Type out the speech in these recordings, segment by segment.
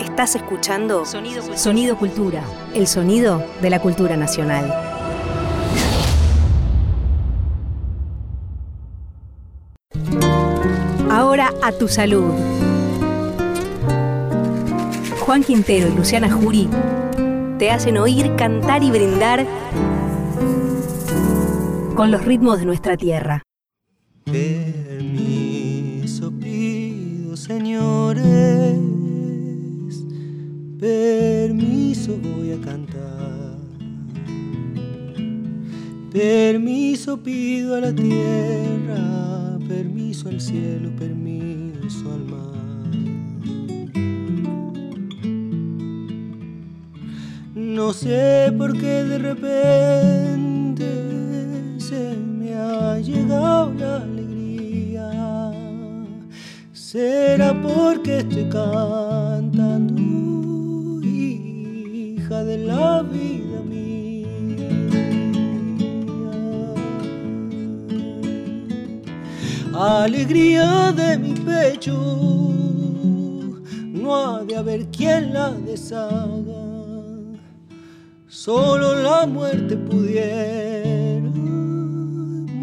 Estás escuchando Sonido, Sonido Cultura, el sonido de la cultura nacional. Ahora a tu salud. Juan Quintero y Luciana Jury te hacen oír, cantar y brindar con los ritmos de nuestra tierra. Permiso voy a cantar. Permiso pido a la tierra. Permiso al cielo, permiso al mar. No sé por qué de repente se me ha llegado la alegría. Será porque estoy cantando, hija de la vida mía. Alegría de mi pecho, no ha de haber quien la deshaga solo la muerte pudiera,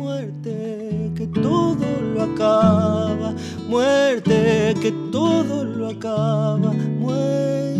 muerte que todo acaba, muerte que todo lo acaba, muerte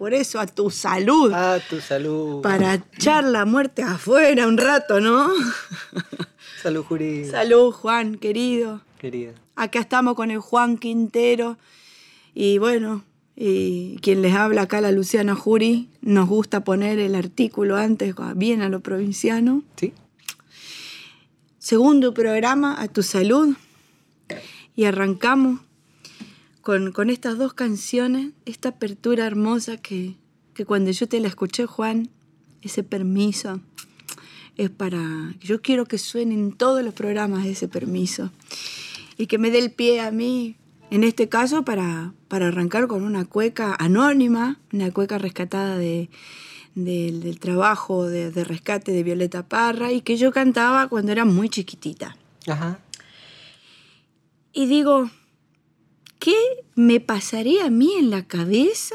Por eso a tu salud. A tu salud. Para echar la muerte afuera un rato, ¿no? Salud, Jurí. Salud, Juan, querido. Querida. Acá estamos con el Juan Quintero. Y bueno, y quien les habla acá, la Luciana Jury, nos gusta poner el artículo antes, bien a lo provinciano. ¿Sí? Segundo programa, A Tu Salud. Y arrancamos con, con estas dos canciones, esta apertura hermosa que, que cuando yo te la escuché, Juan, ese permiso, es para... Yo quiero que suenen todos los programas ese permiso. Y que me dé el pie a mí, en este caso, para, para arrancar con una cueca anónima, una cueca rescatada de, del- del trabajo de, de rescate de Violeta Parra y que yo cantaba cuando era muy chiquitita. Ajá. Y digo, ¿qué me pasaría a mí en la cabeza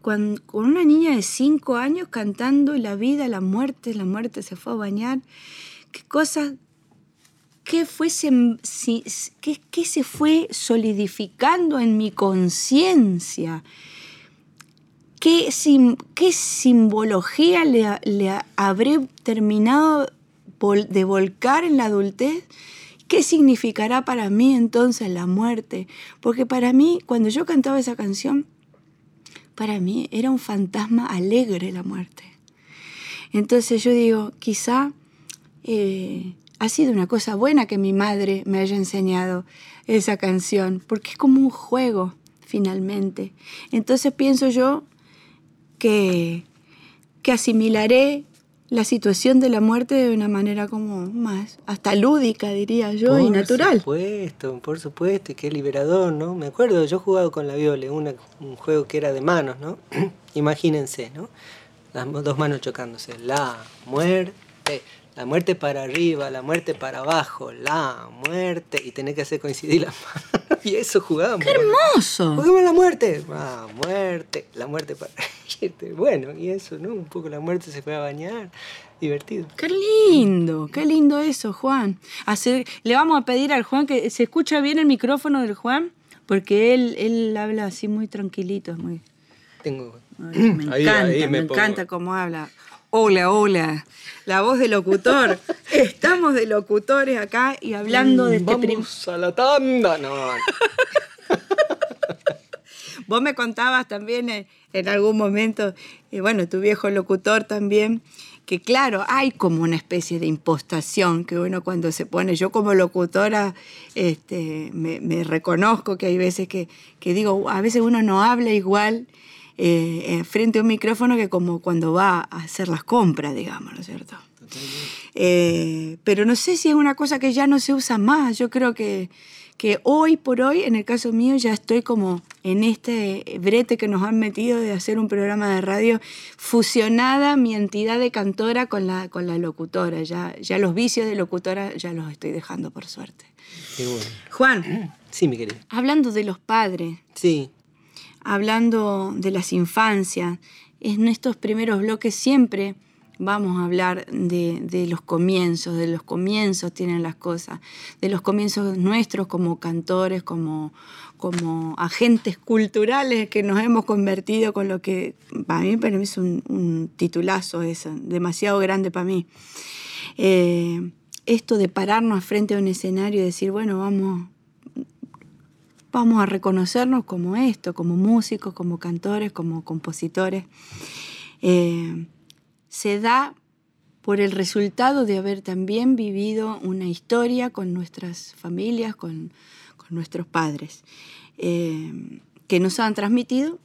con una niña de cinco años cantando la vida, la muerte, la muerte se fue a bañar? ¿Qué cosas, qué, fue si- qué- se fue solidificando en mi conciencia? ¿Qué, qué simbología le, le habré terminado de volcar en la adultez ¿Qué significará para mí entonces la muerte? Porque para mí, cuando yo cantaba esa canción, para mí era un fantasma alegre la muerte. Entonces yo digo, quizá eh, ha sido una cosa buena que mi madre me haya enseñado esa canción, porque es como un juego, finalmente. Entonces pienso yo que, que asimilaré la situación de la muerte de una manera como más, hasta lúdica, diría yo, y natural. Por supuesto, por supuesto, y qué liberador, ¿no? Me acuerdo, yo he jugado con la viola, un juego que era de manos, ¿no? Imagínense, ¿no? Las dos manos chocándose. La muerte, la muerte para arriba, la muerte para abajo, la muerte, y tenés que hacer coincidir las manos. y eso jugábamos. ¡Qué hermoso! Juguemos la muerte, la muerte, la muerte para Bueno, y eso, ¿no? Un poco la muerte se fue a bañar. Divertido. Qué lindo, qué lindo eso, Juan. Hacer, le vamos a pedir al Juan que se escucha bien el micrófono del Juan, porque él, él habla así muy tranquilito, muy. Tengo. me encanta, me encanta cómo habla. Hola, hola. La voz de locutor. Estamos de locutores acá y hablando de este Vamos a la tanda, no. Vos me contabas también en, algún momento, y bueno, tu viejo locutor también, que claro, hay como una especie de impostación que uno cuando se pone, yo como locutora este, me, reconozco que hay veces que, que, digo, a veces uno no habla igual eh, frente a un micrófono que como cuando va a hacer las compras, digamos, ¿no es cierto? Eh, pero no sé si es una cosa que ya no se usa más. Yo creo que, que hoy por hoy, en el caso mío, ya estoy como en este brete que nos han metido de hacer un programa de radio fusionada mi entidad de cantora con la, con la locutora. Ya, ya los vicios de locutora ya los estoy dejando, por suerte. Juan. Sí, mi querido. Hablando de los padres. Sí hablando de las infancias. En estos primeros bloques siempre vamos a hablar de, los comienzos, de los comienzos tienen las cosas, de los comienzos nuestros como cantores, como, como agentes culturales que nos hemos convertido con lo que para mí, para es un, titulazo, es demasiado grande para mí. Eh, esto de pararnos frente a un escenario y decir, bueno, vamos, vamos a reconocernos como esto, como músicos, como cantores, como compositores, eh, se da por el resultado de haber también vivido una historia con nuestras familias, con, nuestros padres, eh, que nos han transmitido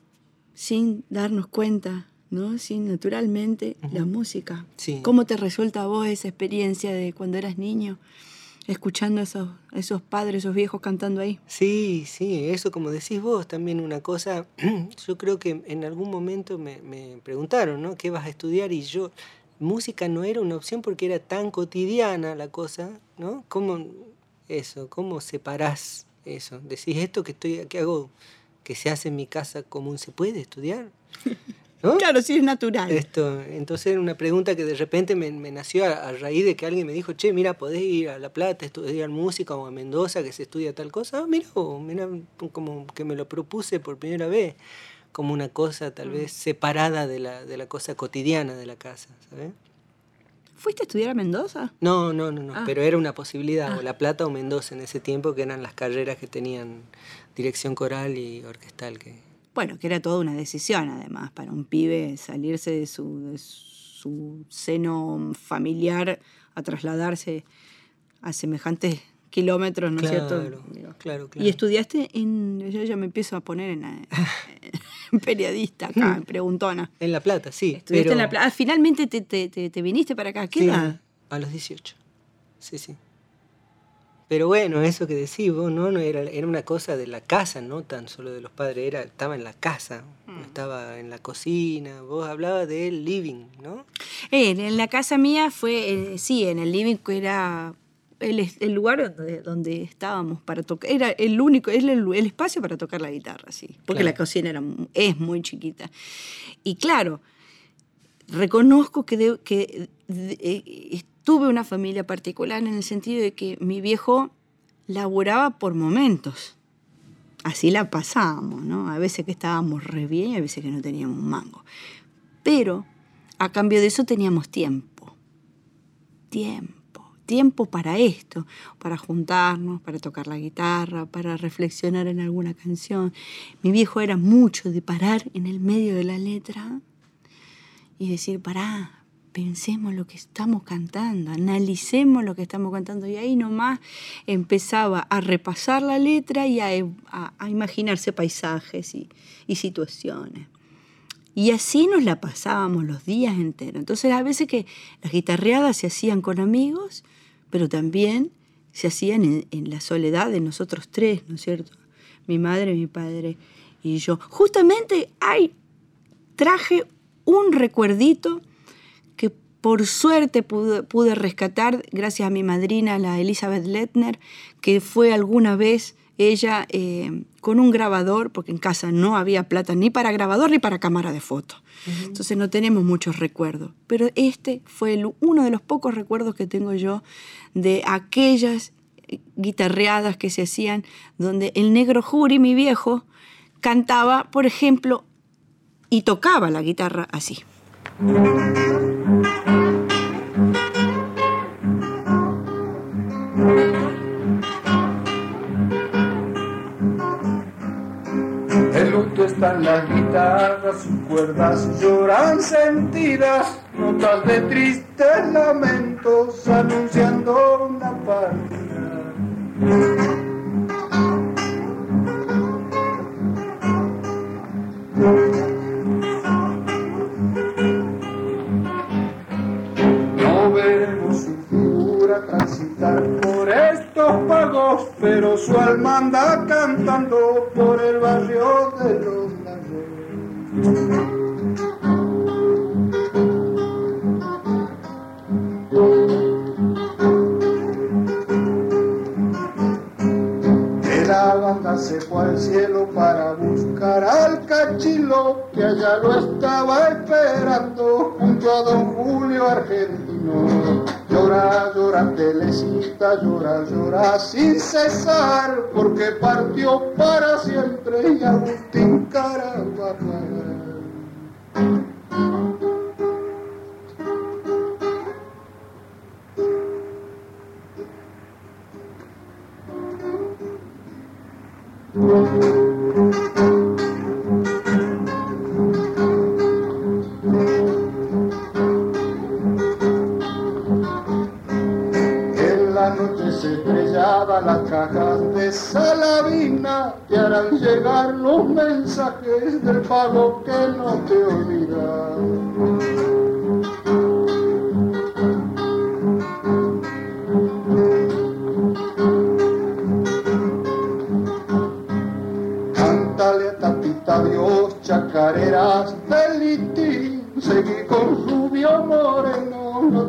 sin darnos cuenta, ¿no? sin naturalmente la música. ¿Cómo te resulta a vos esa experiencia de cuando eras niño? Escuchando a esos, esos padres, esos viejos cantando ahí. Sí, sí, eso como decís vos, también una cosa, yo creo que en algún momento me, preguntaron, ¿no? ¿Qué vas a estudiar? Y yo, música no era una opción porque era tan cotidiana la cosa, ¿no? ¿Cómo eso? ¿Cómo separás eso? Decís, esto que estoy, que hago, que se hace en mi casa común, ¿se puede estudiar? Claro, sí es natural. Esto, entonces era una pregunta que de repente me, nació a, raíz de que alguien me dijo, che, mira, podés ir a La Plata, estudiar música o a Mendoza que se estudia tal cosa. Ah, mira, mira, como que me lo propuse por primera vez, como una cosa tal vez separada de la, de la cosa cotidiana de la casa, ¿sabes? ¿Fuiste a estudiar a Mendoza? No, no, no, no, ah. pero era una posibilidad, o ah. La Plata o Mendoza en ese tiempo, que eran las carreras que tenían dirección coral y orquestal que, bueno, que era toda una decisión además para un pibe salirse de su, su seno familiar a trasladarse a semejantes kilómetros, ¿no es cierto? Claro, claro. Y estudiaste en, yo ya me empiezo a poner en, periodista acá, en preguntona. En La Plata, sí. Estudiaste en La Plata. Ah, finalmente te, te, te, viniste para acá. ¿Qué edad? A los 18. Sí, sí. Pero bueno, eso que decís vos, ¿no? no era, era una cosa de la casa, no tan solo de los padres, era, estaba en la casa, mm. estaba en la cocina, vos hablabas del living, ¿no? Eh, en la casa mía fue, eh, sí, en el living era el, el lugar donde, donde, estábamos para tocar, era el único, es el, el, espacio para tocar la guitarra, sí, porque la cocina era, es muy chiquita. Y claro, reconozco que, que eh, tuve una familia particular en el sentido de que mi viejo laboraba por momentos. Así la pasábamos, ¿no? A veces que estábamos re bien y a veces que no teníamos mango. Pero a cambio de eso teníamos tiempo. Tiempo. tiempo para esto, para juntarnos, para tocar la guitarra, para reflexionar en alguna canción. Mi viejo era mucho de parar en el medio de la letra y decir, pará, pensemos lo que estamos cantando, analicemos lo que estamos cantando. Y ahí nomás empezaba a repasar la letra y a, imaginarse paisajes y situaciones. Y así nos la pasábamos los días enteros. Entonces a veces que las guitarreadas se hacían con amigos, pero también se hacían en, la soledad de nosotros tres, ¿no es cierto? Mi madre, mi padre y yo. Justamente hay, traje un recuerdito por suerte pude, pude rescatar gracias a mi madrina, la Elizabeth Lettner, que fue alguna vez ella eh, con un grabador, porque en casa no había plata ni para grabador ni para cámara de foto. Entonces no tenemos muchos recuerdos. Pero este fue uno de los pocos recuerdos que tengo yo de aquellas guitarreadas que se hacían donde el negro Juri, mi viejo, cantaba, por ejemplo, y tocaba la guitarra así. Están las guitarras, sus cuerdas lloran sentidas, notas de tristes lamentos anunciando una partida. No veremos su figura transitar por estos pagos, pero su alma anda cantando por el barrio de los la banda se fue al cielo para buscar al cachilo que allá lo estaba esperando junto a don Julio Argentino. Llora, llora, telecita, llora, llora sin cesar, porque partió para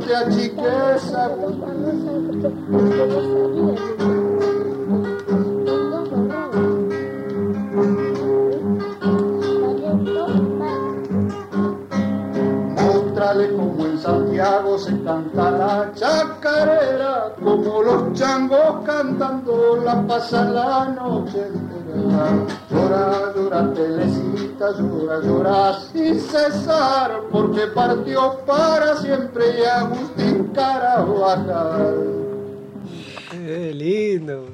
te achiques a se canta la chacarera, como los changos cantando la pasa la noche. Llora, llora, telecita, llora, llora sin cesar, porque partió para siempre y Agustín Carabajal. Qué lindo.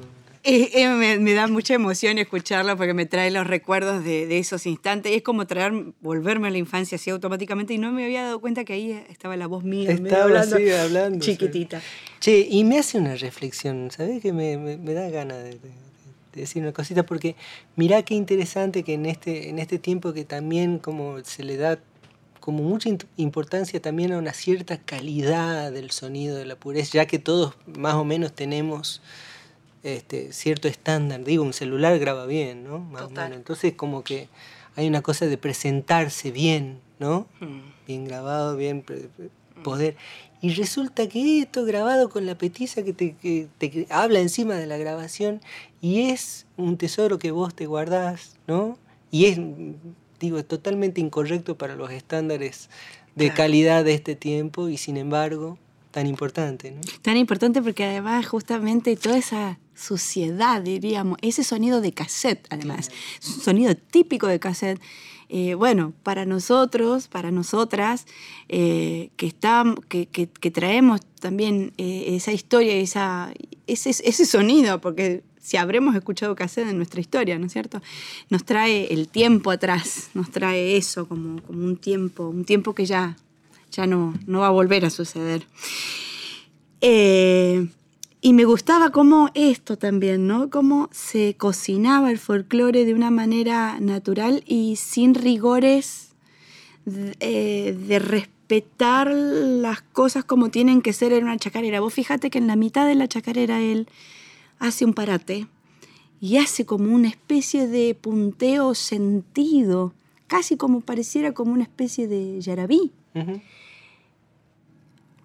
me, da mucha emoción escucharlo porque me trae los recuerdos de, esos instantes. Es como traer, volverme a la infancia así automáticamente y no me había dado cuenta que ahí estaba la voz mía. Estaba hablando, así, hablando. Chiquitita. Che, y me hace una reflexión, ¿sabes? Que me, me, da ganas de, decir una cosita porque mirá qué interesante que en este, en este tiempo que también como se le da como mucha importancia también a una cierta calidad del sonido, de la pureza, ya que todos más o menos tenemos este, cierto estándar. Digo, un celular graba bien, ¿no? Entonces, como que hay una cosa de presentarse bien, ¿no? Hmm. Bien grabado, bien poder. Y resulta que esto grabado con la petiza que te, habla encima de la grabación y es un tesoro que vos te guardás, ¿no? Y es, digo, totalmente incorrecto para los estándares de calidad de este tiempo y sin embargo tan importante, ¿no? Tan importante porque además justamente toda esa suciedad, diríamos, ese sonido de cassette, además, sonido típico de cassette, eh, bueno, para nosotros, para nosotras, eh, que, traemos también eh, esa historia, esa, ese, sonido, porque si habremos escuchado cassette en nuestra historia, ¿no es cierto? Nos trae el tiempo atrás, nos trae eso como, un tiempo, un tiempo que ya, no va a volver a suceder. Y me gustaba cómo esto también, ¿no? Cómo se cocinaba el folclore de una manera natural y sin rigores de, eh, respetar las cosas como tienen que ser en una chacarera. Vos fíjate que en la mitad de la chacarera él hace un parate y hace como una especie de punteo sentido, casi como pareciera como una especie de yarabí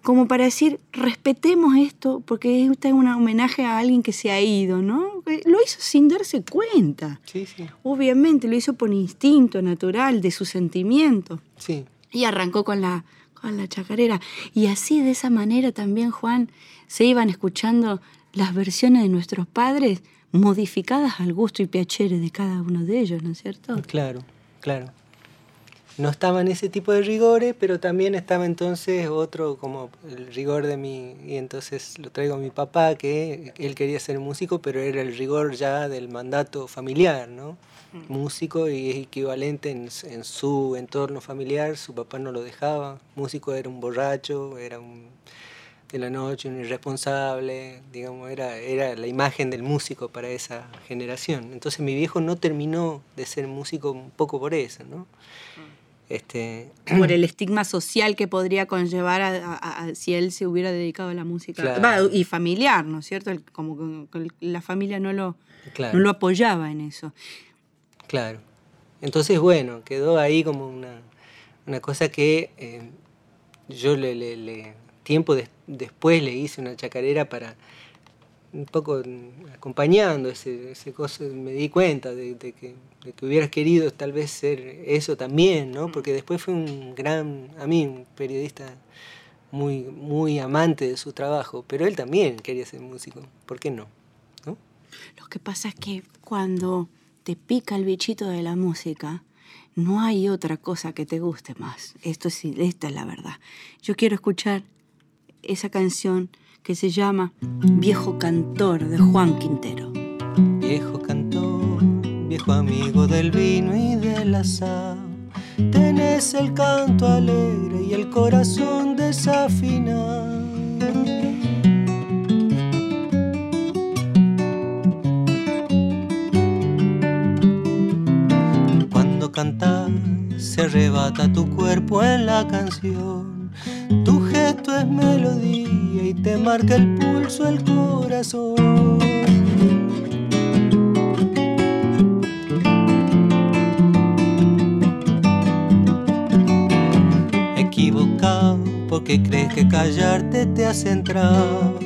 como para decir, respetemos esto, porque es un homenaje a alguien que se ha ido, ¿no? Lo hizo sin darse cuenta. Sí, sí. Obviamente, lo hizo por instinto natural de su sentimiento. Sí. Y arrancó con la, con la chacarera. Y así, de esa manera también, Juan, se iban escuchando las versiones de nuestros padres modificadas al gusto y piacere de cada uno de ellos, ¿no es cierto? Claro, claro no estaban ese tipo de rigores, pero también estaba entonces otro como el rigor de mi, y entonces lo traigo a mi papá, que él quería ser músico, pero era el rigor ya del mandato familiar, ¿no? Mm. Músico y es equivalente en, en, su entorno familiar, su papá no lo dejaba, músico era un borracho, era un de la noche, un irresponsable, digamos, era, era la imagen del músico para esa generación. Entonces mi viejo no terminó de ser músico un poco por eso, ¿no? Mm. Este... Por el estigma social que podría conllevar a, si él se hubiera dedicado a la música. y familiar, ¿no es cierto? como que la familia no lo, no lo apoyaba en eso. Claro. Entonces, bueno, quedó ahí como una, una cosa que eh, yo le, le, tiempo después le hice una chacarera para un poco acompañando ese, ese cosa, me di cuenta de, que, de, que, hubieras querido tal vez ser eso también, ¿no? Porque después fue un gran, a mí, un periodista muy, muy amante de su trabajo, pero él también quería ser músico, ¿por qué no? ¿No? Lo que pasa es que cuando te pica el bichito de la música, no hay otra cosa que te guste más. Esto es, esta es la verdad. Yo quiero escuchar esa canción que se llama Viejo Cantor de Juan Quintero. Viejo cantor, viejo amigo del vino y del asado, tenés el canto alegre y el corazón desafinado. Cuando cantas se arrebata tu cuerpo en la canción, tu gesto es melodía y te marca el pulso el corazón. Equivocado porque crees que callarte te has entrado.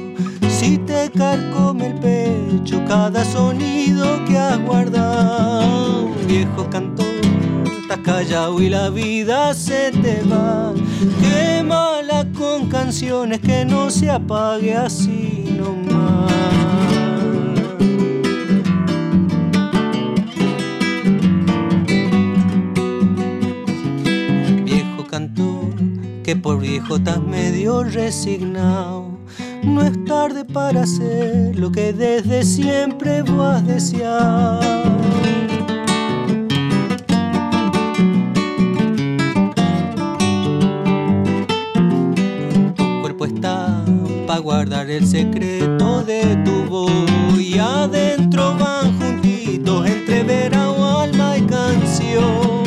Si te carcome el pecho cada sonido que has guardado, viejo cantor, estás callado y la vida se te va. Con canciones que no se apague así nomás. Viejo cantor, que por viejo estás medio resignado. No es tarde para hacer lo que desde siempre vos has deseado. Guardar el secreto de tu voz y adentro van juntitos entre verano, alma y canción.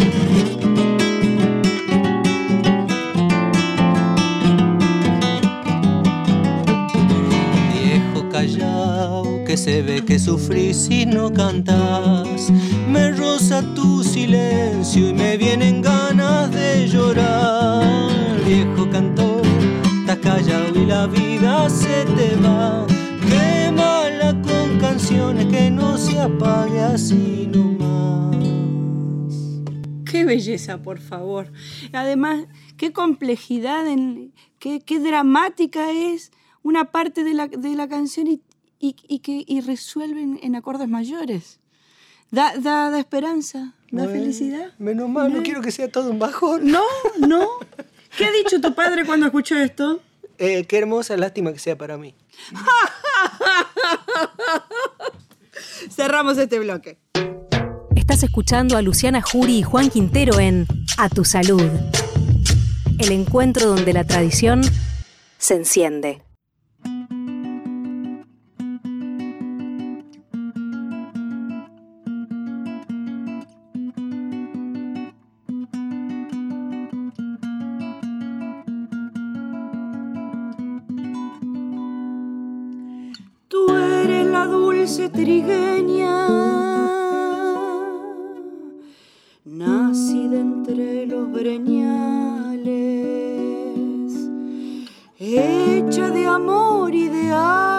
Viejo callao que se ve que sufrís si no cantas, me roza tu silencio y me vienen ganas de llorar. Viejo cantor callado y la vida se te va. Quémala con canciones que no se apague así nomás. Qué belleza, por favor. Además, qué complejidad, en, qué, qué dramática es una parte de la, de la canción y, y, y que y resuelven en acordes mayores. Da, da, esperanza, da felicidad. Menos mal, no, quiero que sea todo un bajón. No, no. ¿Qué ha dicho tu padre cuando escuchó esto? Eh, qué hermosa, lástima que sea para mí. Cerramos este bloque. Estás escuchando a Luciana Jury y Juan Quintero en A tu salud. El encuentro donde la tradición se enciende. trigueña, nacida entre los breñales, hecha de amor y de ideal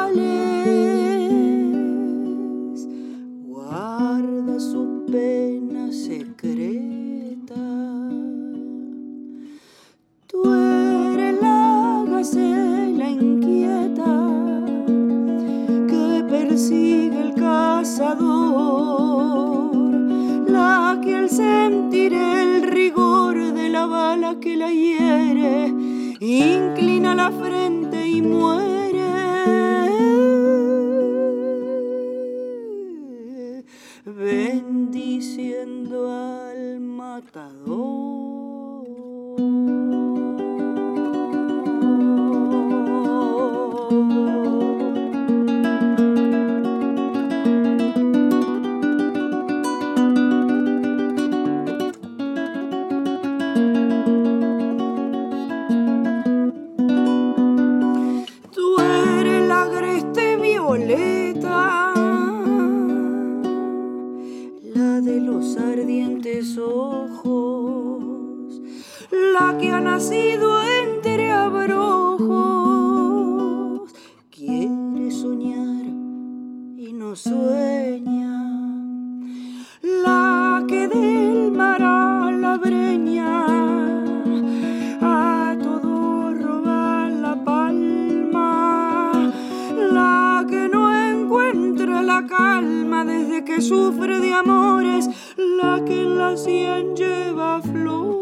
que sufre de amores, la que en la sien lleva flores.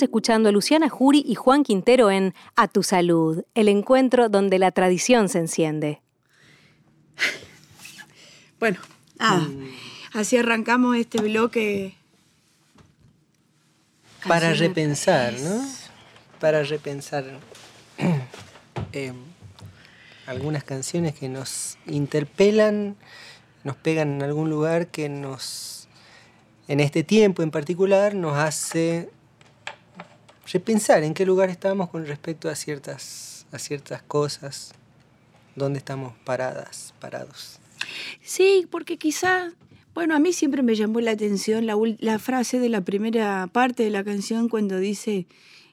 Escuchando a Luciana Jury y Juan Quintero en A tu salud, el encuentro donde la tradición se enciende. Bueno, así arrancamos este bloque. Para repensar, ¿no? Para repensar em, algunas canciones que nos interpelan, nos pegan en algún lugar que nos, en este tiempo en particular, nos hace repensar en qué lugar estamos con respecto a ciertas, a ciertas cosas, dónde estamos paradas, parados. Sí, porque quizá, bueno, a mí siempre me llamó la atención la, frase de la primera parte de la canción cuando dice,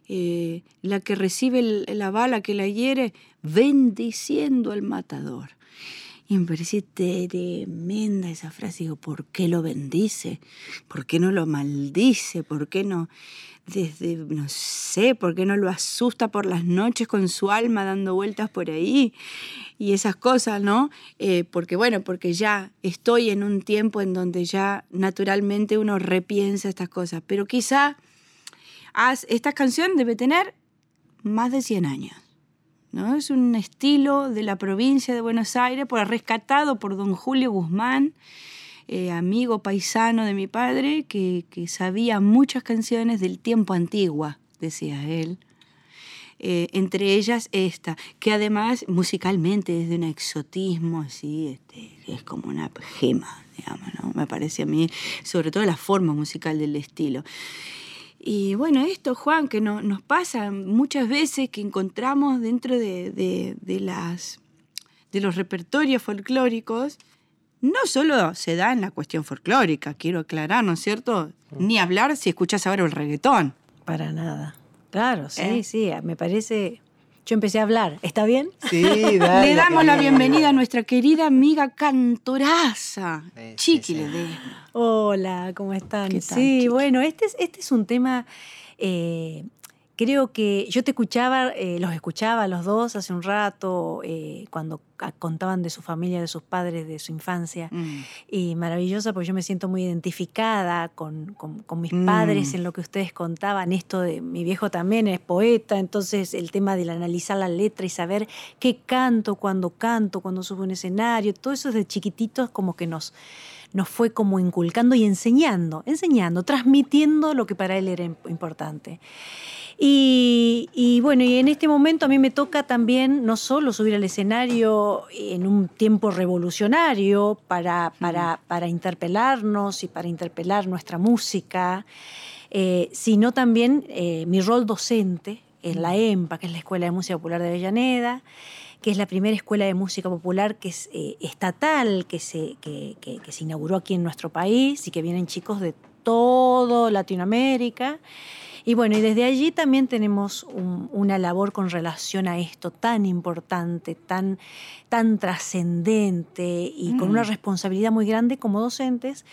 eh, la que recibe la bala que la hiere, bendiciendo al matador. Y me parece tremenda esa frase. Digo, ¿por qué lo bendice? ¿Por qué no lo maldice? ¿Por qué no? Desde, no sé, por qué no lo asusta por las noches con su alma dando vueltas por ahí y esas cosas, ¿no? Eh, porque bueno, porque ya estoy en un tiempo en donde ya naturalmente uno repiensa estas cosas, pero quizá esta canción debe tener más de 100 años. ¿no? Es un estilo de la provincia de Buenos Aires, por, rescatado por don Julio Guzmán, eh, amigo paisano de mi padre que, sabía muchas canciones del tiempo antigua, decía él. Eh, entre ellas esta, que además musicalmente es de un exotismo así, este, es como una gema, digamos, me parece a mí, sobre todo la forma musical del estilo. Y bueno, esto, Juan, que nos pasa muchas veces que encontramos dentro de, de, las de los repertorios folclóricos no solo se da en la cuestión folclórica, quiero aclarar, ¿no es cierto? Ni hablar si escuchas ahora el reggaetón. Para nada. Claro, sí, ¿Eh? sí, me parece... Yo empecé a hablar, ¿está bien? Sí, dale, Le damos la bienvenida a nuestra querida amiga cantoraza, Sí, Chiqui sí, sí. Ledesma. Hola, ¿cómo están? ¿Qué tal, sí, Chiqui? bueno, este es, este es un tema, eh, creo que yo te escuchaba, eh, los escuchaba a los dos hace un rato, eh, cuando contaban de su familia, de sus padres, de su infancia. Mm. Y maravillosa, porque yo me siento muy identificada con, con- con mis Mm. padres en lo que ustedes contaban. Esto de mi viejo también es poeta, entonces el tema del analizar la letra y saber qué canto, cuando canto, cuando subo un escenario, todo eso desde chiquititos como que nos, nos fue como inculcando y enseñando, enseñando, transmitiendo lo que para él era imp- importante. Y, y bueno, y en este momento a mí me toca también no solo subir al escenario en un tiempo revolucionario para, para, para interpelarnos y para interpelar nuestra música, eh, sino también eh, mi rol docente en la EMPA, que es la Escuela de Música Popular de Avellaneda, que es la primera escuela de música popular que es eh, estatal, que se, que, que- que se inauguró aquí en nuestro país y que vienen chicos de todo Latinoamérica. Y bueno, y desde allí también tenemos un- una labor con relación a esto tan importante, tan, tan trascendente y con Mm. una responsabilidad muy grande como docentes,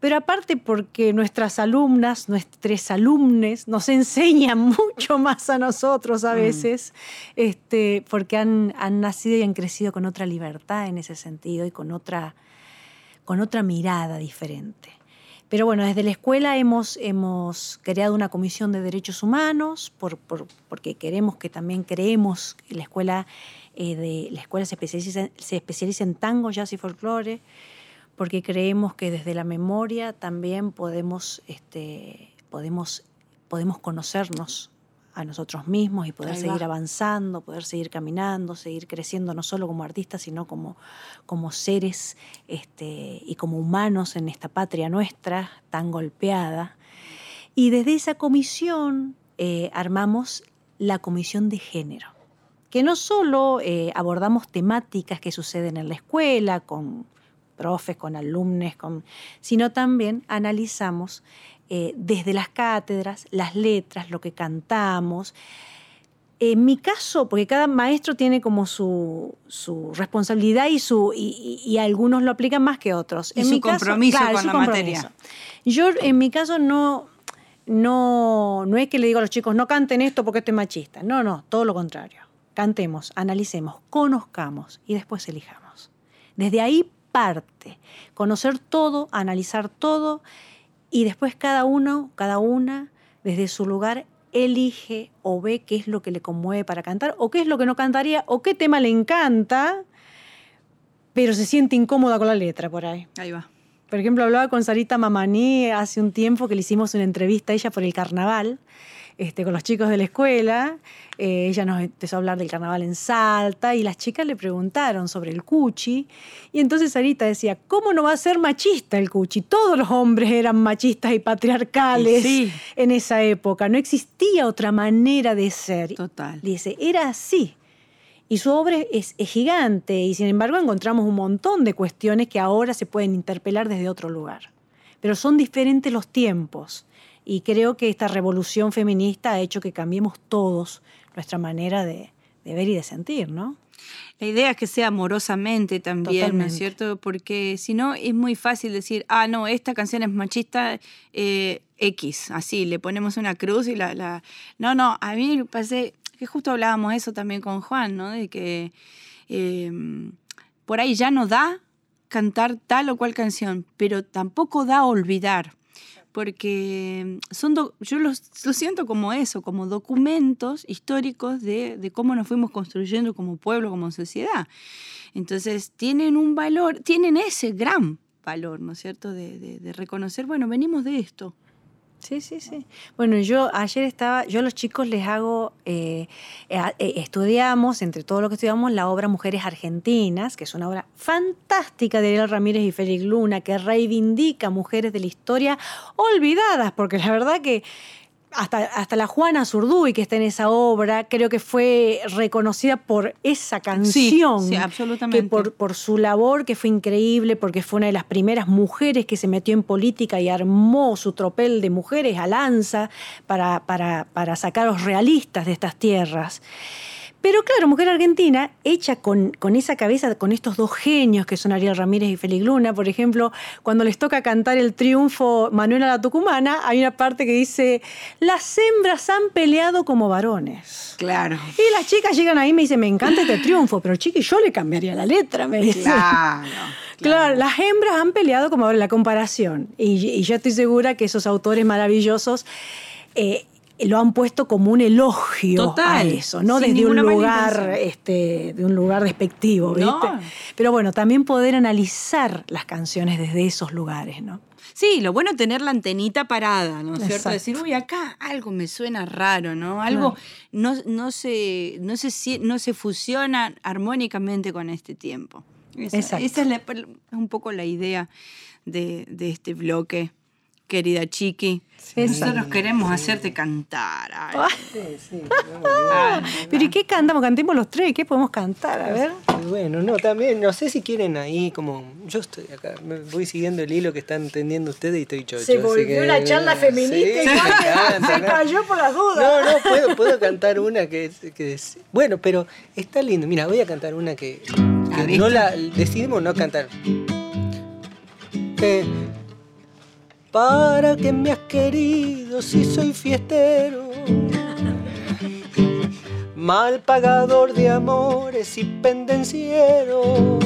pero aparte porque nuestras alumnas, nuestros alumnes nos enseñan mucho más a nosotros a Mm. veces, este, porque han, han nacido y han crecido con otra libertad en ese sentido y con otra, con otra mirada diferente. Pero bueno, desde la escuela hemos, hemos creado una comisión de derechos humanos por, por- porque queremos que también creemos que la escuela, eh, de, la escuela se especializa en tango, jazz y folclore, porque creemos que desde la memoria también podemos, este, podemos, podemos conocernos a nosotros mismos y poder seguir va. avanzando, poder seguir caminando, seguir creciendo no solo como artistas, sino como, como seres este, y como humanos en esta patria nuestra tan golpeada. Y desde esa comisión eh, armamos la comisión de género, que no solo eh, abordamos temáticas que suceden en la escuela, con profes, con alumnos, con, sino también analizamos eh, desde las cátedras las letras, lo que cantamos. En mi caso, porque cada maestro tiene como su, su responsabilidad y, su, y, algunos lo aplican más que otros. Y en su mi caso- compromiso claro, con su la compromiso. materia. Yo, en mi caso, no, no, no es que le digo a los chicos, no canten esto porque esto es machista. No, no, todo lo contrario. Cantemos, analicemos, conozcamos y después elijamos. Desde ahí parte. Conocer todo, analizar todo y después cada uno, cada una, desde su lugar, elige o ve qué es lo que le conmueve para cantar o qué es lo que no cantaría o qué tema le encanta, pero se siente incómoda con la letra por ahí. Ahí va. Por ejemplo, hablaba con Sarita Mamani hace un tiempo que le hicimos una entrevista a ella por el carnaval, este, con los chicos de la escuela. Eh, ella nos empezó a hablar del carnaval en Salta y las chicas le preguntaron sobre el cuchi. Y entonces Sarita decía, ¿cómo no va a ser machista el cuchi? Todos los hombres eran machistas y patriarcales sí. en esa época. No existía otra manera de ser. Total. Dice, era así. Y su obra es, es gigante y sin embargo encontramos un montón de cuestiones que ahora se pueden interpelar desde otro lugar. Pero son diferentes los tiempos y creo que esta revolución feminista ha hecho que cambiemos todos nuestra manera de, de ver y de sentir, ¿no? La idea es que sea amorosamente también, ¿no es cierto? Porque si no es muy fácil decir, ah, no, esta canción es machista eh, X, así, le ponemos una cruz y la... la... No, no, a mí me parece que justo hablábamos eso también con Juan, ¿no? De que eh, por ahí ya no da cantar tal o cual canción, pero tampoco da olvidar porque son do- yo los, lo siento como eso, como documentos históricos de, de cómo nos fuimos construyendo como pueblo, como sociedad. Entonces tienen un valor, tienen ese gran valor, ¿no es cierto?, de, de- de reconocer, bueno, venimos de esto. Sí, sí, sí. Bueno, yo ayer estaba, yo a los chicos les hago, eh, eh, estudiamos, entre todo lo que estudiamos, la obra Mujeres Argentinas, que es una obra fantástica de Ariel Ramírez y Félix Luna, que reivindica mujeres de la historia olvidadas, porque la verdad que hasta, hasta la Juana Zurduy, que está en esa obra, creo que fue reconocida por esa canción. sí, absolutamente. Que por, por su labor, que fue increíble, porque fue una de las primeras mujeres que se metió en política y armó su tropel de mujeres a lanza para, para, para sacar a los realistas de estas tierras. Pero claro, Mujer Argentina, hecha con, con, esa cabeza, con estos dos genios que son Ariel Ramírez y Félix Luna, por ejemplo, cuando les toca cantar el triunfo Manuela la Tucumana, hay una parte que dice, las hembras han peleado como varones. Claro. Y las chicas llegan ahí y me dicen, me encanta este triunfo, pero chiqui, yo le cambiaría la letra, me dicen. Claro. Claro, las hembras han peleado como la comparación. Y, y yo estoy segura que esos autores maravillosos eh, lo han puesto como un elogio Total, a eso, no desde un lugar, este, de un lugar despectivo, ¿viste? No. Pero bueno, también poder analizar las canciones desde esos lugares, ¿no? Sí, lo bueno es tener la antenita parada, ¿no es cierto? Decir, uy, acá algo me suena raro, ¿no? Algo no, no, se, no, se, no se fusiona armónicamente con este tiempo. Esa, Exacto. esa es la- un poco la idea de, de este bloque, querida Chiqui. Nosotros queremos hacerte cantar. ay. Sí, sí, Ay, Pero ¿y qué cantamos? Cantemos los tres, ¿qué podemos cantar? A ver. Bueno, no, también, no sé si quieren ahí como, yo estoy acá, me voy siguiendo el hilo que están entendiendo ustedes y estoy chocho. Se volvió que- una charla feminista y encanta, se cayó por las dudas. No, no, puedo, puedo cantar una que es, que es- Bueno, pero está lindo. Mira, voy a cantar una que, Ah, no la decidimos no cantar. Eh, para que me has querido si soy fiestero. Mal pagador de amores y pendenciero.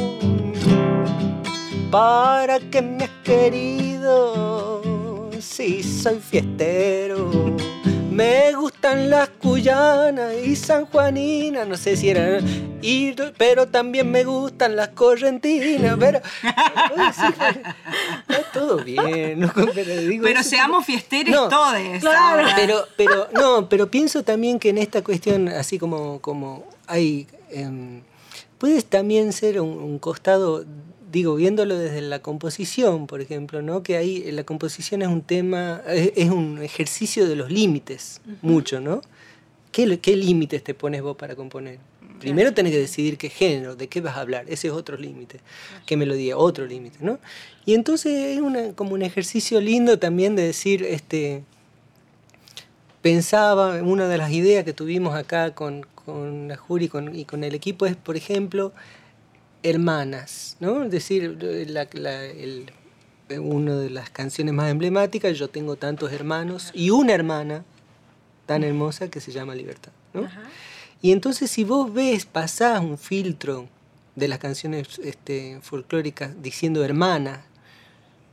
Para que me has querido si soy fiestero. Me gustan las cuyanas y sanjuaninas, no sé si eran, y- pero también me gustan las correntinas, pero está todo bien, ¿no? pero, digo, Pero seamos fiesteros No, todos. ahora. pero, pero, no, pero pienso también que en esta cuestión, así como, como hay, em, puede también ser un, un costado, digo, viéndolo desde la composición, por ejemplo, ¿no? Que ahí la composición es un tema, es, es un ejercicio de los límites, mucho, ¿no? ¿Qué, qué límites te pones vos para componer? Primero tenés que decidir qué género, de qué vas a hablar, ese es otro límite, qué melodía, otro límite, ¿no? Y entonces es una, como un ejercicio lindo también de decir, este, pensaba, una de las ideas que tuvimos acá con, con la jury y con, y con el equipo es, por ejemplo, hermanas, ¿no? Es decir, la, la- el- una de las canciones más emblemáticas, yo tengo tantos hermanos y una hermana tan hermosa que se llama Libertad, ¿no? Y entonces si vos ves, pasás un filtro de las canciones este, folclóricas diciendo hermana,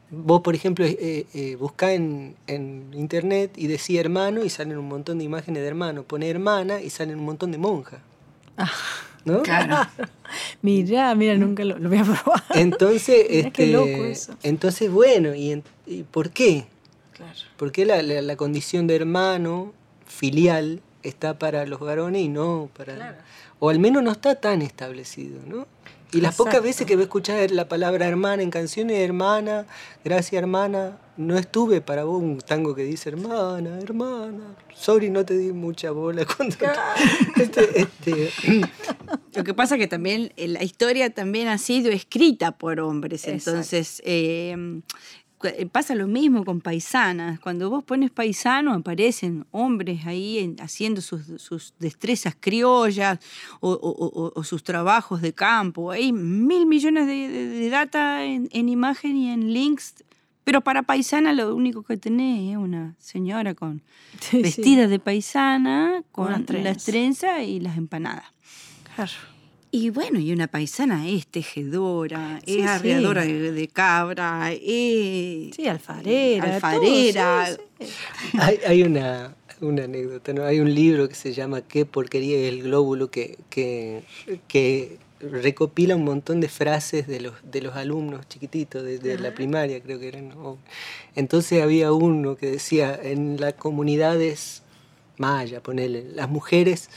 vos por ejemplo eh, eh, buscá en, en internet y decía hermano y salen un montón de imágenes de hermano, pone hermana y salen un montón de monjas. ¿No? Claro. Mirá, mira, nunca lo, lo voy a probar. Entonces, qué este, loco eso. entonces bueno, ¿y, en- y por qué? Claro. ¿Por qué la, la- la condición de hermano filial está para los varones y no para... O al menos no está tan establecido, ¿no? Y las pocas veces que voy a escuchar la palabra hermana en canciones, hermana, gracias hermana, no estuve para vos un tango que dice hermana, hermana. Sorry, no te di mucha bola cuando... Este, este, Lo que pasa que también eh, la historia también ha sido escrita por hombres, Exacto. entonces eh, cu- eh, pasa lo mismo con paisanas. Cuando vos pones paisano aparecen hombres ahí en- haciendo sus, sus destrezas criollas o, o- o- o sus trabajos de campo. Hay mil millones de, de- de data en, en imagen y en links. Pero para paisana lo único que tenés es una señora con Sí, sí. vestida de paisana, con las trenza. trenzas y las empanadas. Claro. Y bueno, y una paisana es tejedora, Sí, es arreadora de, de cabra, es Sí, alfarera. todo, alfarera. sí, sí. Hay, hay una, una anécdota, ¿no? Hay un libro que se llama ¿Qué porquería es el glóbulo? que, que, que recopila un montón de frases de los, de los alumnos chiquititos, de, de la primaria creo que eran. ¿no? Entonces había uno que decía, en las comunidades maya, ponele, las mujeres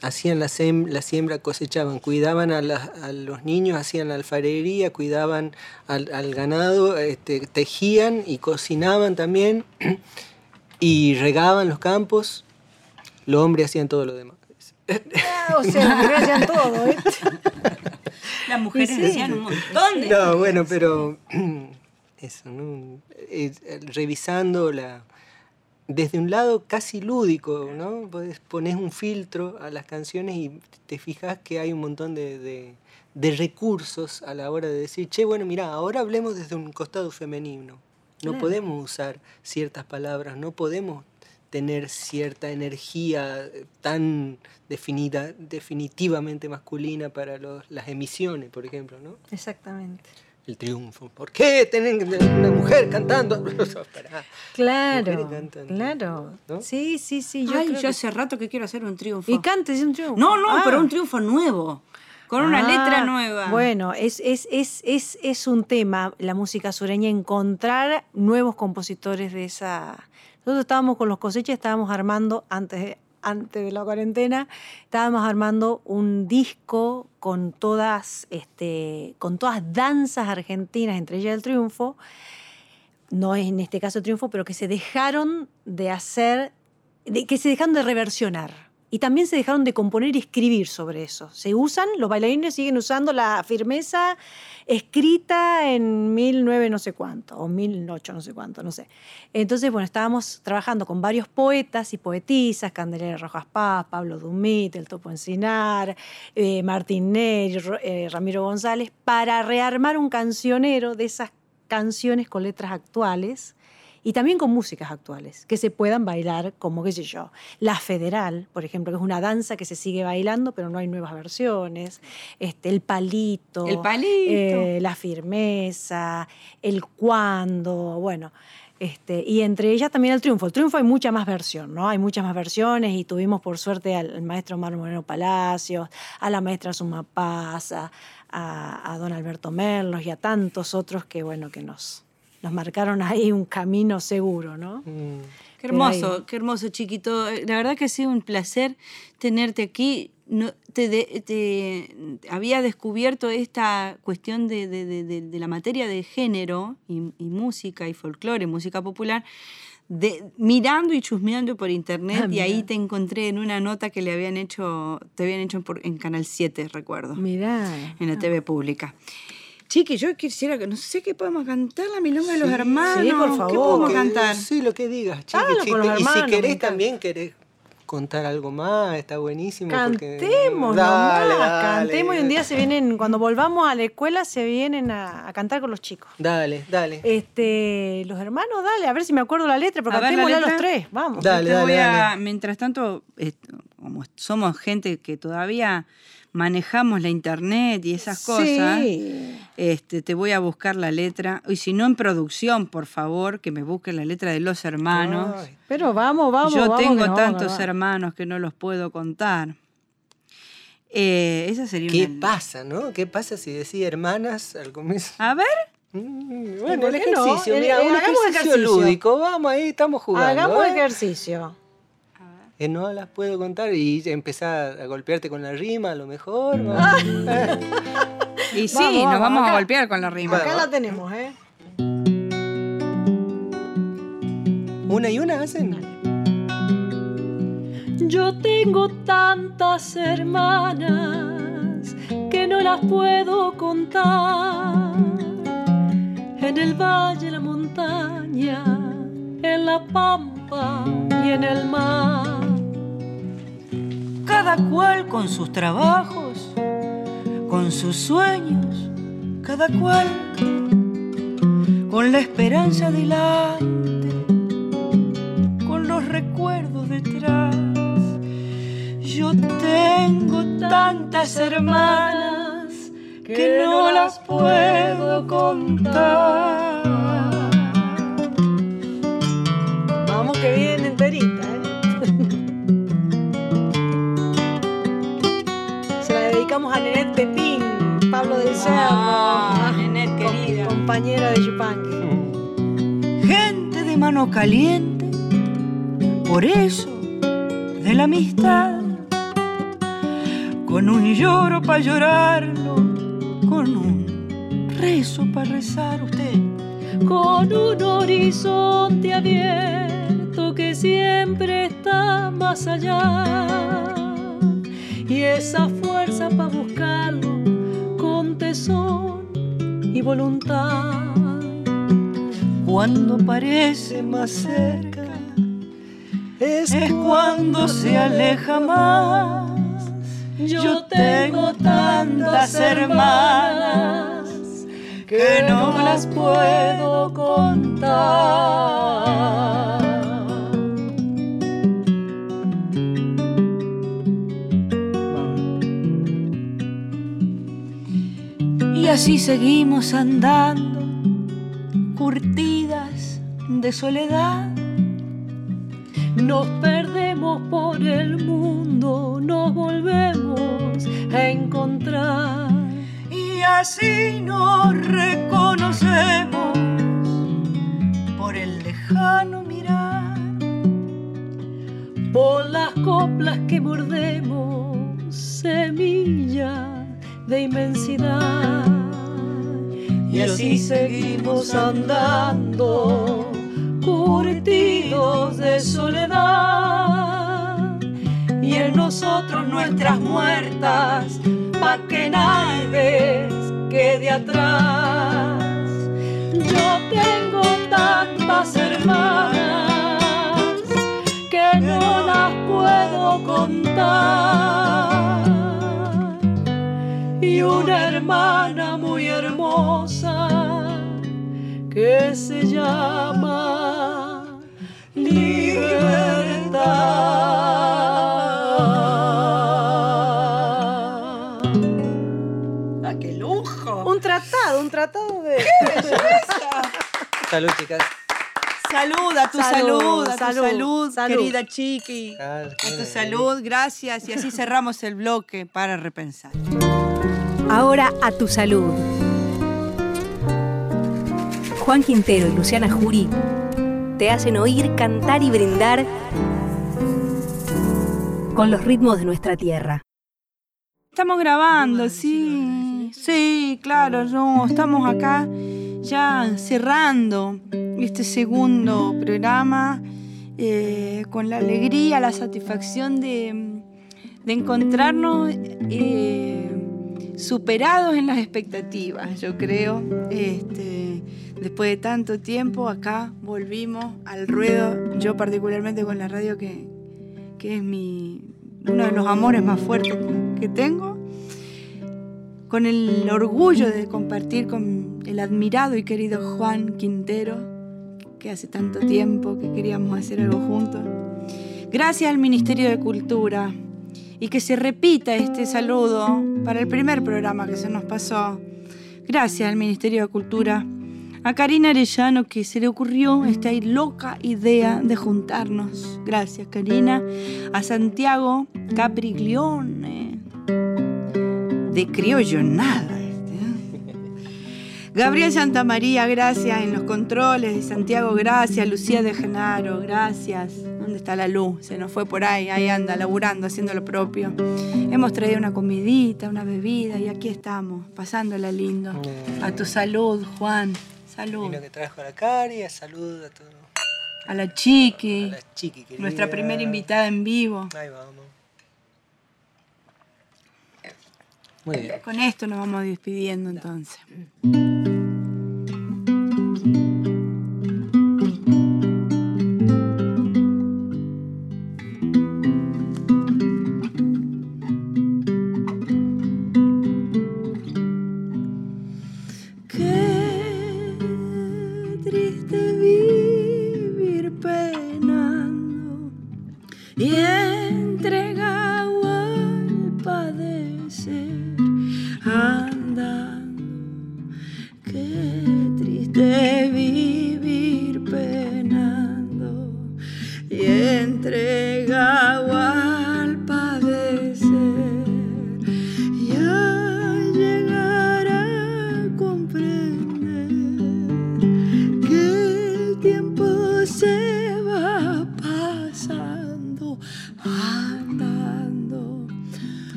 hacían la, sem- la siembra, cosechaban, cuidaban a, a los niños, hacían la alfarería, cuidaban al, al ganado, este, tejían y cocinaban también. y regaban los campos, los hombres hacían todo lo demás. Ah, o sea, las mujeres hacían todo, ¿eh? Las mujeres Sí. decían un montón de... No, bueno, pero eso, ¿no? Eh, revisando la desde un lado casi lúdico, ¿no? Pones un filtro a las canciones y te fijas que hay un montón de, de- de recursos a la hora de decir, che, bueno, mira, ahora hablemos desde un costado femenino. No podemos usar ciertas palabras, no podemos tener cierta energía eh, tan definida, definitivamente masculina para los- las emisiones, por ejemplo, ¿no? Exactamente. el triunfo. ¿Por qué tienen una mujer cantando? Claro, claro. ¿no? Sí, sí, sí. Yo Ay, yo que- hace rato que quiero hacer un triunfo. Y cantes un triunfo. No, no, Ah. pero un triunfo nuevo. Con una Ah, letra nueva. Bueno, es, es, es, es, es un tema, la música sureña, encontrar nuevos compositores de esa... Nosotros estábamos con los cosechas, estábamos armando, antes de, antes de la cuarentena, estábamos armando un disco con todas, este, con todas danzas argentinas, entre ellas el triunfo, no es en este caso triunfo, pero que se dejaron de hacer, de- que se dejaron de reversionar. Y también se dejaron de componer y escribir sobre eso. Se usan, los bailarines siguen usando la firmeza escrita en 1900 no sé cuánto, o 1008 no sé cuánto, no sé. Entonces, bueno, estábamos trabajando con varios poetas y poetisas, Candelaria Rojas Paz, Pablo Dumit, El Topo Encinar, eh, Martín Ro- eh, Ramiro González, para rearmar un cancionero de esas canciones con letras actuales y también con músicas actuales, que se puedan bailar como, qué sé yo, la federal, por ejemplo, que es una danza que se sigue bailando, pero no hay nuevas versiones, este, el palito, El palito. eh, la firmeza, el cuándo, bueno. Este, y entre ellas también el triunfo. El triunfo hay mucha más versión, ¿no? Hay muchas más versiones y tuvimos por suerte al, al maestro Omar Moreno Palacios, a la maestra Suma Paz, a, a- a don Alberto Merlos y a tantos otros que, bueno, que nos, nos marcaron ahí un camino seguro, ¿no? Mm. Qué hermoso, qué hermoso, chiquito. La verdad que ha sido un placer tenerte aquí. No, te, de- te- había descubierto esta cuestión de, de- de- de- de la materia de género y, y música y folclore, música popular, de, mirando y chusmeando por internet Ah, y ahí te encontré en una nota que le habían hecho, te habían hecho por- en Canal 7, recuerdo, Mirá. en la TV pública. Chiqui, yo quisiera que, no sé qué podemos cantar, la milonga de los hermanos. sí, por ¿Qué favor. podemos Que- cantar? Sí, lo que digas, chiqui, Hágalo chiqui. con los Y si querés también, querés contar algo más, está buenísimo. porque- Cantemos Dale, nomás, dale. cantemos y un día se vienen, cuando volvamos a la escuela, se vienen a, a cantar con los chicos. Dale, dale. Este, los hermanos, dale, a ver si me acuerdo la letra, pero A cantémosla letra. los tres, vamos. Dale, Yo te voy a- dale. mientras tanto, esto, como somos gente que todavía manejamos la internet y esas cosas, Sí. Este, te voy a buscar la letra. Y si no en producción, por favor, que me busquen la letra de los hermanos. Ay, Pero vamos, vamos. Yo vamos, tengo vamos tantos hermanos que no los puedo contar. Eh, esa sería ¿Qué una... pasa, no? ¿Qué pasa si decía hermanas al comienzo? A ver, Mm, ¿Y Bueno, el no? ejercicio, El- mira, el- un hagamos ejercicio, ejercicio. lúdico. Vamos ahí, estamos jugando. Hagamos ¿eh? ejercicio. Eh, no las puedo contar y empezar a golpearte con la rima a lo mejor. ¿no? Y sí, Vamos, nos vamos, a golpear con la rima. Acá la tenemos, ¿eh? Una y una hacen. Yo tengo tantas hermanas que no las puedo contar. En el valle, en la montaña, en la pampa y en el mar. Cada cual con sus trabajos, con sus sueños, cada cual con la esperanza delante, con los recuerdos detrás. Yo tengo tantas hermanas que no las puedo contar. Vamos que viene enterita, Pablo del Cerro. Ah, Nenet, com- querida. Compañera de Yupanqui. gente de mano caliente, por eso de la amistad, con un lloro para llorarlo, con un rezo para rezar usted. con un horizonte abierto que siempre está más allá. Y esa fuerza para buscarlo con tesón y voluntad. Cuando parece más cerca, es, cuando se aleja más. Yo tengo tantas hermanas que no las puedo contar. Y así seguimos andando, curtidas de soledad. Nos perdemos por el mundo, nos volvemos a encontrar. Y así nos reconocemos por el lejano mirar. Por las coplas que mordemos, semilla de inmensidad. Y así seguimos andando, curtidos de soledad. Y en nosotros nuestras muertas, pa' que nadie quede atrás. Yo tengo tantas hermanas que no las puedo contar. Y una hermana muy hermosa que se llama libertad. ¡Ah, qué lujo! Un tratado, un tratado de. Salud, chicas. Salud, a tu Salud, salud, a tu salud, salud, salud. querida Chiqui. A tu salud, gracias. Y así cerramos el bloque para repensar. Ahora a tu salud. Juan Quintero y Luciana Jury te hacen oír, cantar y brindar con los ritmos de nuestra tierra. Estamos grabando, sí. Sí, claro, no, estamos acá ya cerrando este segundo programa eh, con la alegría, la satisfacción de, de encontrarnos eh, superados en las expectativas, yo creo. Este, después de tanto tiempo, acá volvimos al ruedo, yo particularmente con la radio que, que es mi, uno de los amores más fuertes que- tengo, con el orgullo de compartir con el admirado y querido Juan Quintero, que hace tanto tiempo que queríamos hacer algo juntos. Gracias al Ministerio de Cultura y que se repita este saludo para el primer programa que se nos pasó. Gracias al Ministerio de Cultura. A Karina Arellano que se le ocurrió esta loca idea de juntarnos. Gracias Karina. A Santiago Capriglione. De criollo nada. Gabriel Santamaría, gracias en los controles. De Santiago, gracias. Lucía de Genaro, gracias. ¿Dónde está la luz? Se nos fue por ahí, ahí anda, laburando, haciendo lo propio. Hemos traído una comidita, una bebida y aquí estamos, pasándola lindo. A tu salud, Juan. Salud. Vino que trajo la Cari, salud a todos. A la Chiqui, A la chiqui querida. nuestra primera invitada en vivo. Ahí vamos. Muy bien. Con esto nos vamos despidiendo entonces.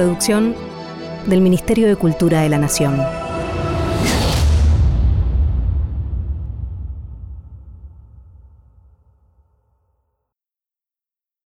Producción del Ministerio de Cultura de la Nación.